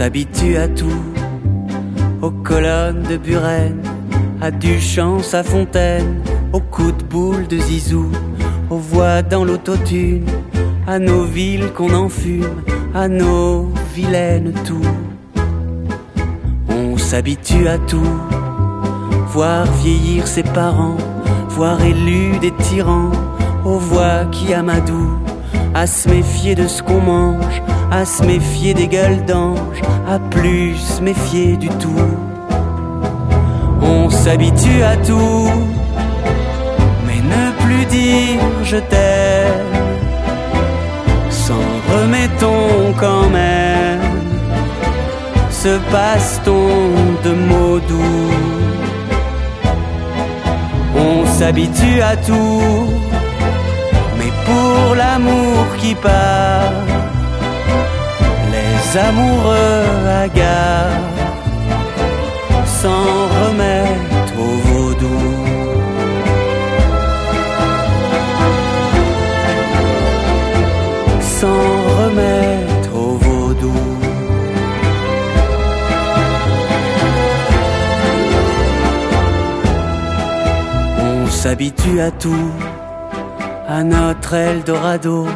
s'habitue à tout, aux colonnes de Buren, à Duchamp, à Fontaine, aux coups de boule de Zizou, aux voix dans l'autotune, à nos villes qu'on enfume, à nos vilaines tours. On s'habitue à tout, voir vieillir ses parents, voir élus des tyrans, aux voix qui amadouent, à se méfier de ce qu'on mange, à se méfier des gueules d'ange, à plus se méfier du tout. On s'habitue à tout, mais ne plus dire je t'aime. S'en remettons quand même, se passe-t-on de mots doux. On s'habitue à tout, mais pour l'amour qui part amoureux hagards s'en remettre au vaudou. S'en remettre au vaudou. On s'habitue à tout, à notre Eldorado,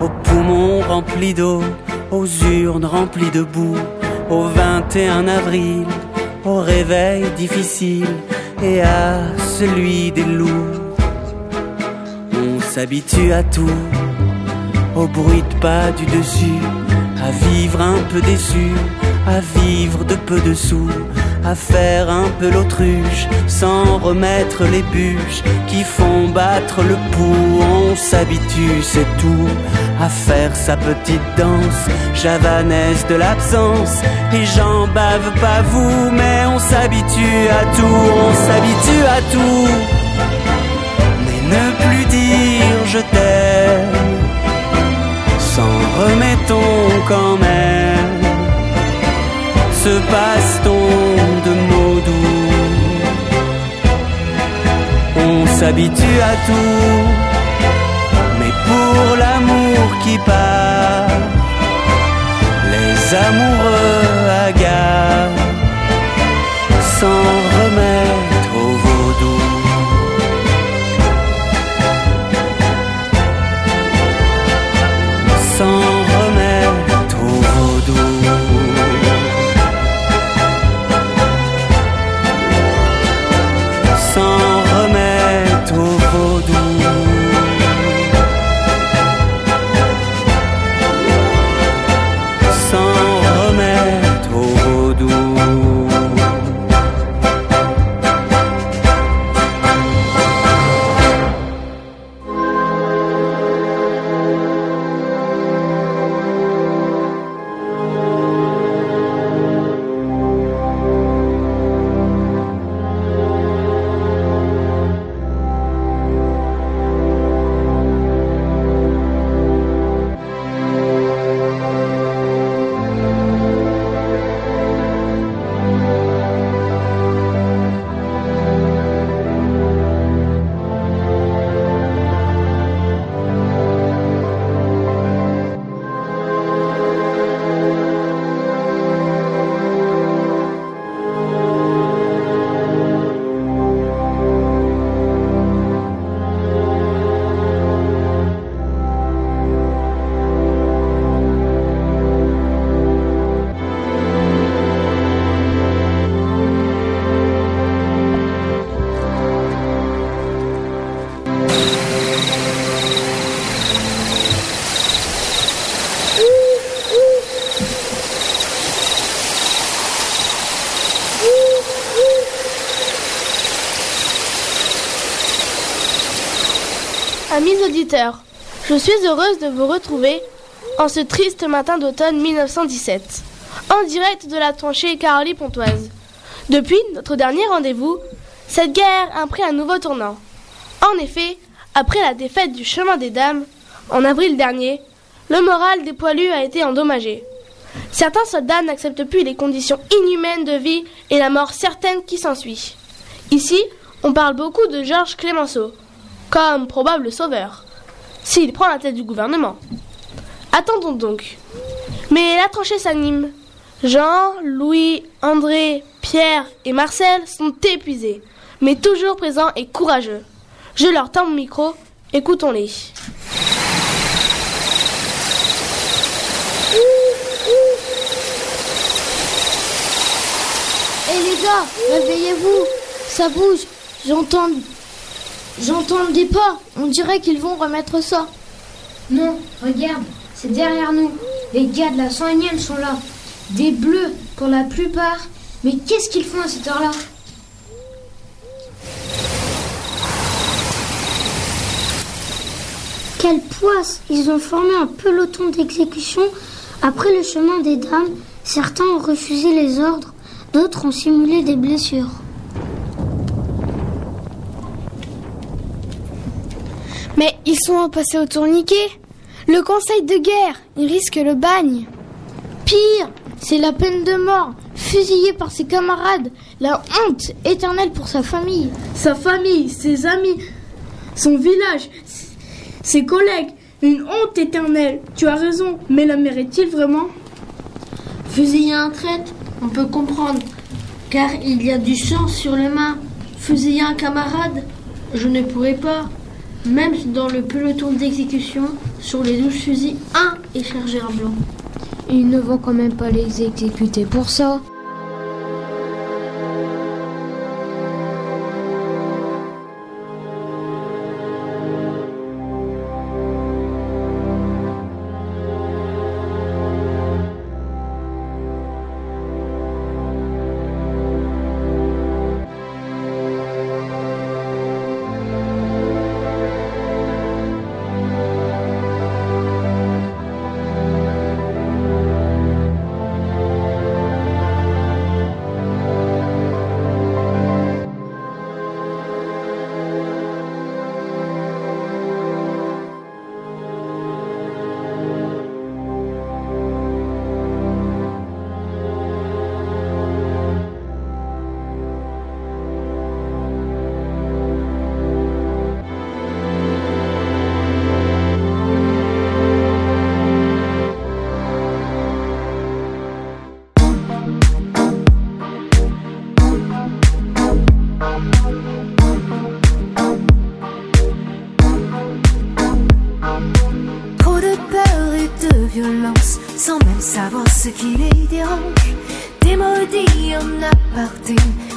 aux poumons remplis d'eau aux urnes remplies de boue, au 21 avril, au réveil difficile et à celui des loups. On s'habitue à tout, au bruit de pas du dessus, à vivre un peu déçu, à vivre de peu de sous, à faire un peu l'autruche, sans remettre les bûches qui font battre le pouls. On s'habitue, c'est tout, à faire sa petite danse javanaise de l'absence. Et j'en bave pas vous, mais on s'habitue à tout, on s'habitue à tout. Mais ne plus dire je t'aime, s'en remettons quand même. Se passe-t-on de mots doux? On s'habitue à tout, l'amour qui part, les amoureux hagards s'en je suis heureuse de vous retrouver en ce triste matin d'automne 1917, en direct de la tranchée Carolie Pontoise. Depuis notre dernier rendez-vous, cette guerre a pris un nouveau tournant. En effet, après la défaite du chemin des dames, en avril dernier, le moral des poilus a été endommagé. Certains soldats n'acceptent plus les conditions inhumaines de vie et la mort certaine qui s'ensuit. Ici, on parle beaucoup de Georges Clémenceau, comme probable sauveur, s'il prend la tête du gouvernement. Attendons donc. Mais la tranchée s'anime. Jean, Louis, André, Pierre et Marcel sont épuisés, mais toujours présents et courageux. Je leur tends mon micro, écoutons-les. Hé les gars, réveillez-vous Ça bouge J'entends. J'entends des pas On dirait qu'ils vont remettre ça. Non, regarde, c'est derrière nous. Les gars de la 101 sont là. Des bleus pour la plupart. Mais qu'est-ce qu'ils font à cette heure-là? Quelle poisse Ils ont formé un peloton d'exécution après le chemin des dames. Certains ont refusé les ordres, d'autres ont simulé des blessures. Ils sont passés au tourniquet. Le conseil de guerre, ils risquent le bagne. Pire, c'est la peine de mort, fusillé par ses camarades, la honte éternelle pour sa famille. Sa famille, ses amis, son village, ses collègues, une honte éternelle. Tu as raison, mais la mérite-t-il vraiment? Fusiller un traître, on peut comprendre, car il y a du sang sur les mains. Fusiller un camarade, je ne pourrais pas. Même dans le peloton d'exécution, sur les douze fusils, un est chargé en blanc. Ils ne vont quand même pas les exécuter pour ça.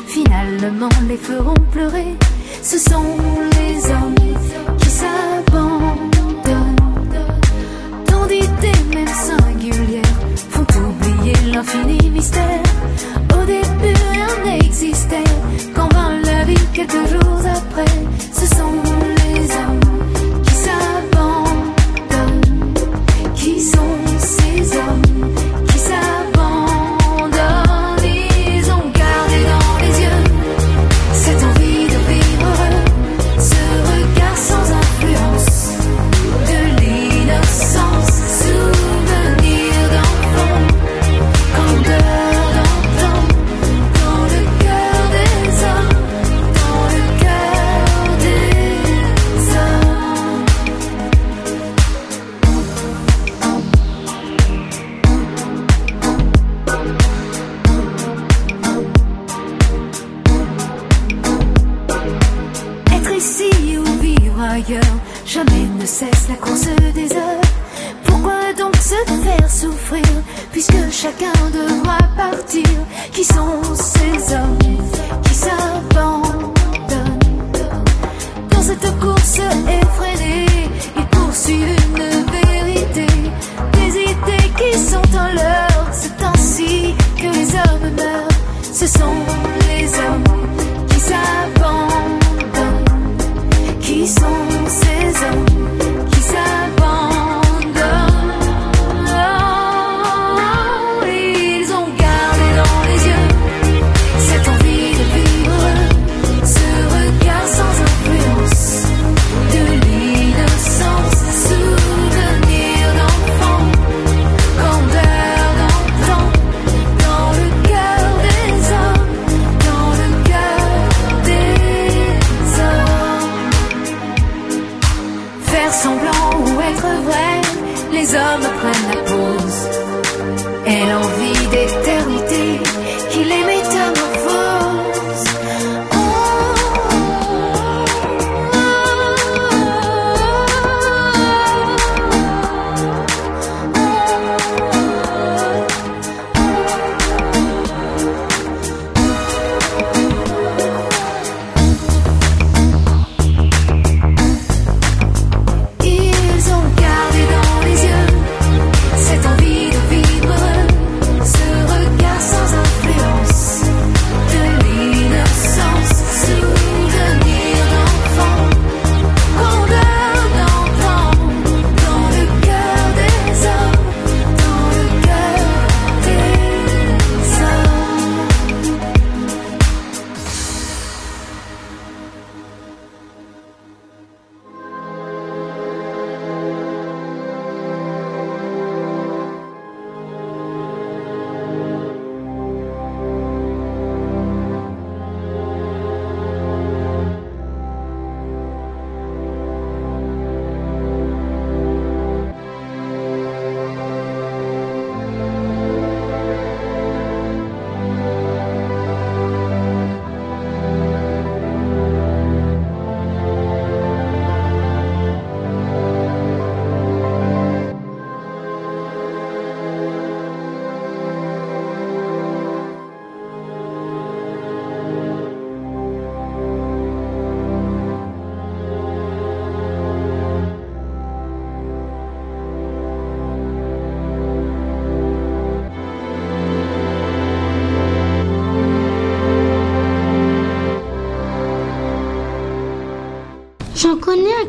Finalement les feront pleurer. Ce sont les hommes qui s'abandonnent. Tant d'idées, même singulières, font oublier l'infini mystère. Au début, rien n'existait. Quand vint la vie quelques jours après, ce sont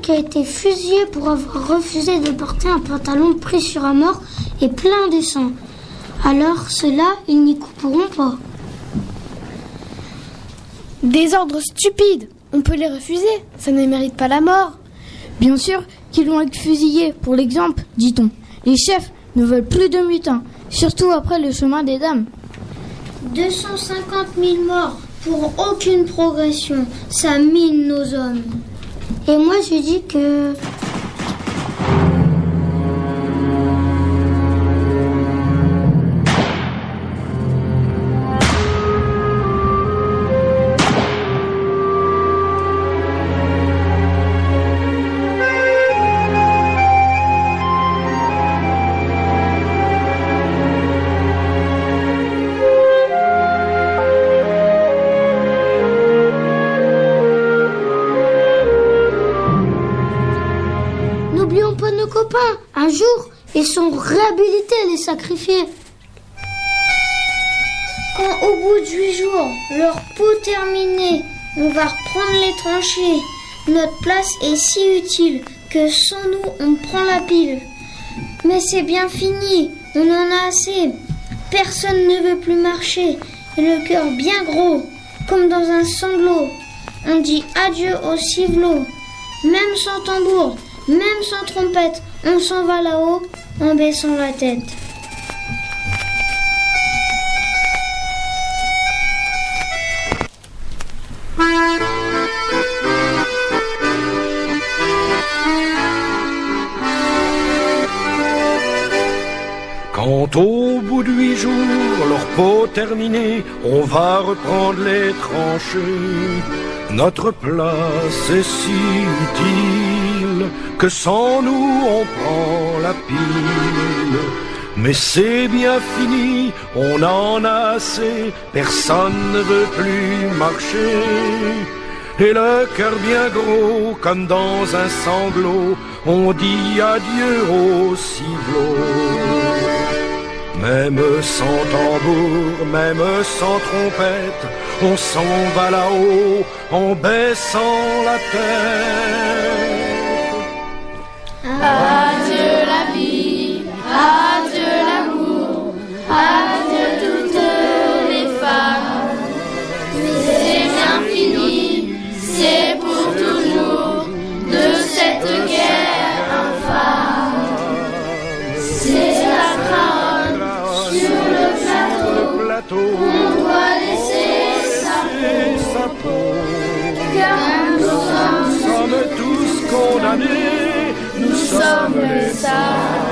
qui a été fusillé pour avoir refusé de porter un pantalon pris sur un mort et plein de sang. Alors ceux-là, ils n'y couperont pas. Des ordres stupides On peut les refuser, ça ne mérite pas la mort. Bien sûr qu'ils vont être fusillés, pour l'exemple, dit-on. Les chefs ne veulent plus de mutins, surtout après le chemin des dames. 250 000 morts pour aucune progression, ça mine nos hommes. Et moi je dis que N'oublions pas nos copains. Un jour, ils sont réhabilités, les sacrifiés. Quand au bout de huit jours, leur peau terminée, on va reprendre les tranchées, notre place est si utile que sans nous, on prend la pile. Mais c'est bien fini, on en a assez. Personne ne veut plus marcher, et le cœur bien gros, comme dans un sanglot. On dit adieu au civelot, même sans tambour, même sans trompette, on s'en va là-haut en baissant la tête. Bout jours, leur peau terminée, on va reprendre les tranchées. Notre place est si utile que sans nous on prend la pile. Mais c'est bien fini, on en a assez, personne ne veut plus marcher. Et le cœur bien gros, comme dans un sanglot, on dit adieu au ciblot. Même sans tambour, même sans trompette, on s'en va là-haut en baissant la tête. Adieu nous sommes les.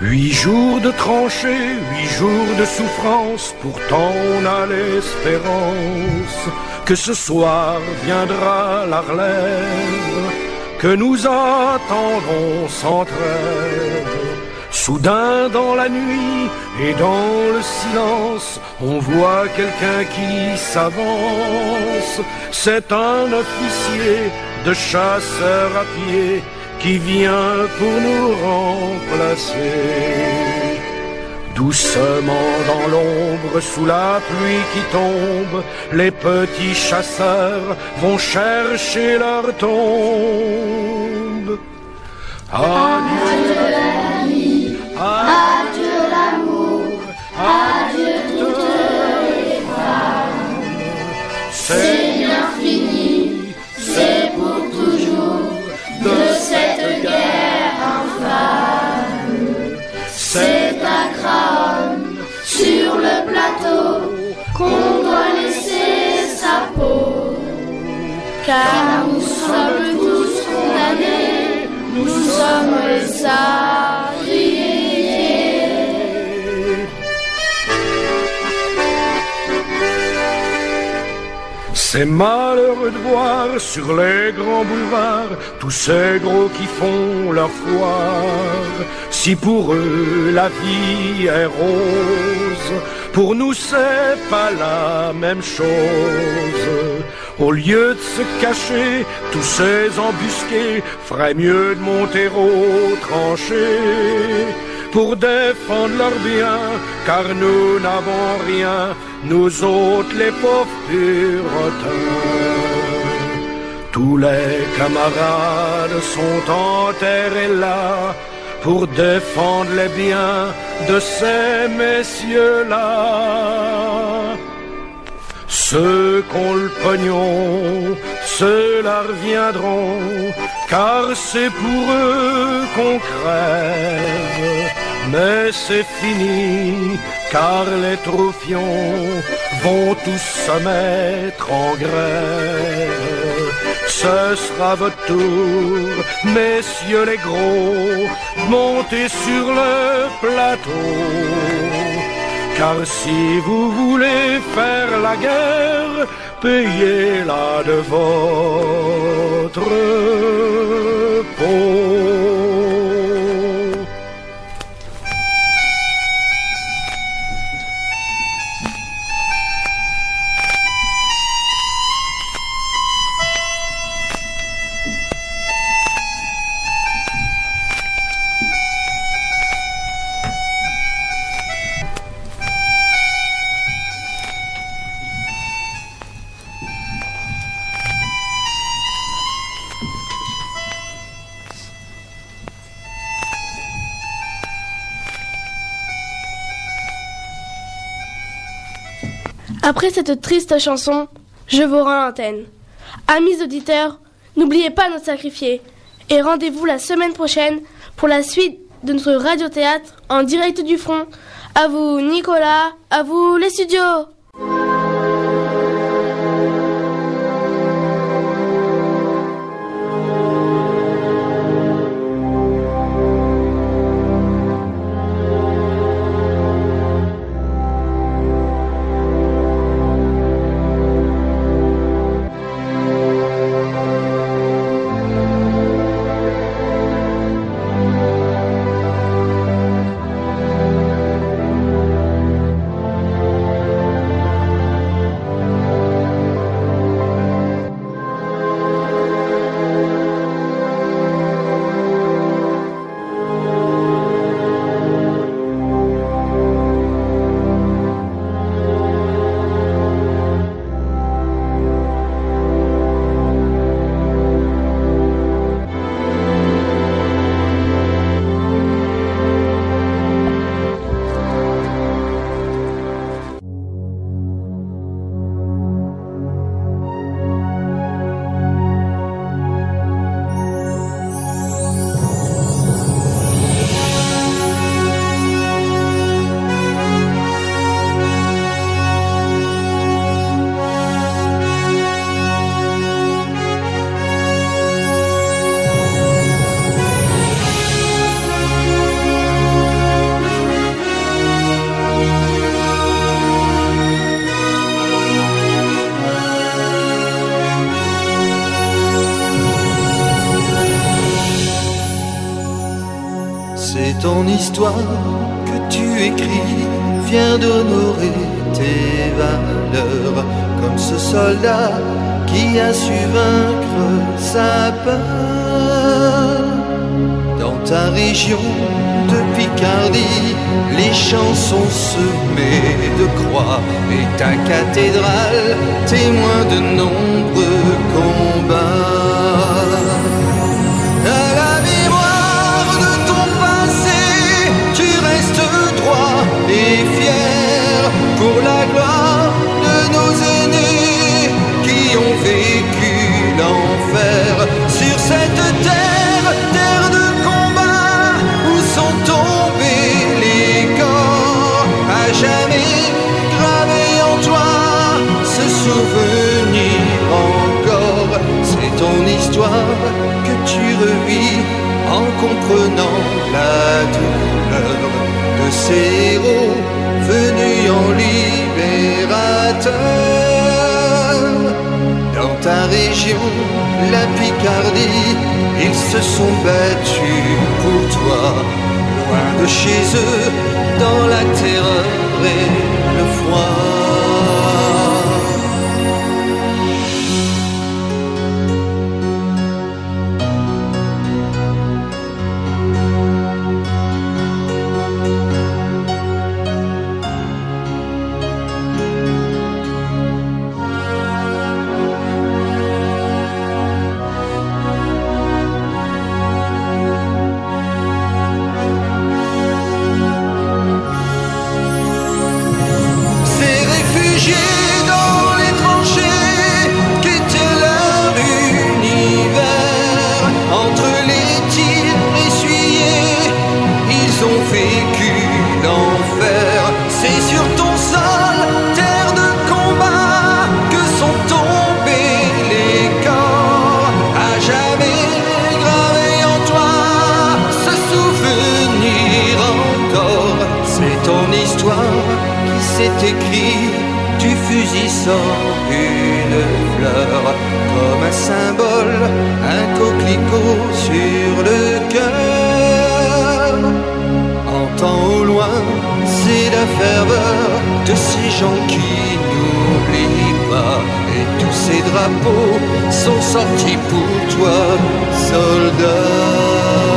Huit jours de tranchées, huit jours de souffrance, pourtant on a l'espérance que ce soir viendra la relève, que nous attendrons sans trêve. Soudain dans la nuit et dans le silence, on voit quelqu'un qui s'avance. C'est un officier de chasseurs à pied qui vient pour nous remplacer. Doucement dans l'ombre, sous la pluie qui tombe, les petits chasseurs vont chercher leur tombe. Adieu malheureux de voir sur les grands boulevards tous ces gros qui font leur foire. Si pour eux la vie est rose, pour nous c'est pas la même chose. Au lieu de se cacher, tous ces embusqués feraient mieux de monter au tranché pour défendre leurs biens, car nous n'avons rien, nous autres les pauvres puritains. Tous les camarades sont enterrés là pour défendre les biens de ces messieurs-là. Ceux qu'on le pognon, ceux-là reviendront, car c'est pour eux qu'on crève. Mais c'est fini, car les troufions vont tous se mettre en grève. Ce sera votre tour, messieurs les gros, montez sur le plateau. Car si vous voulez faire la guerre, payez-la de votre peau. Après cette triste chanson, je vous rends l'antenne. Amis auditeurs, n'oubliez pas notre sacrifié et rendez-vous la semaine prochaine pour la suite de notre radiothéâtre en direct du front. À vous Nicolas, à vous les studios. Ton histoire que tu écris vient d'honorer tes valeurs comme ce soldat qui a su vaincre sa peur. Dans ta région de Picardie, les champs sont semés de croix et ta cathédrale témoin de nombreux combats. Vécu l'enfer. Sur cette terre, terre de combat où sont tombés les corps. À jamais gravés en toi ce souvenir encore. C'est ton histoire que tu revis en comprenant la douleur de ces héros ta région, la Picardie, ils se sont battus pour toi, loin de chez eux, dans la terreur et le froid. Sort une fleur comme un symbole, un coquelicot sur le cœur. Entends au loin, c'est la ferveur de ces gens qui n'oublient pas. Et tous ces drapeaux sont sortis pour toi, soldat.